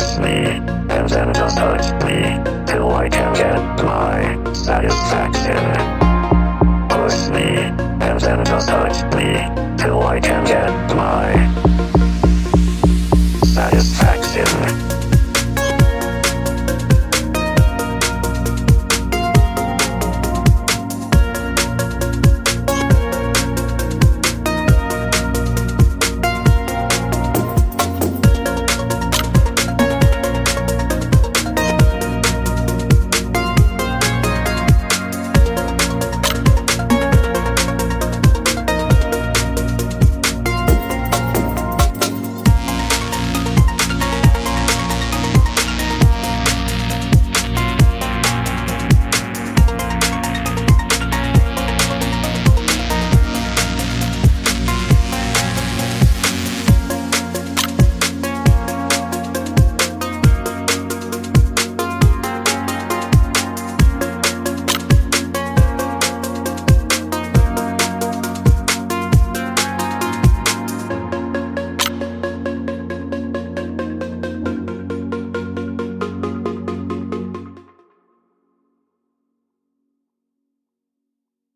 Push me, and then just touch me, till I can get my satisfaction. Push me, and then just touch me, till I can get my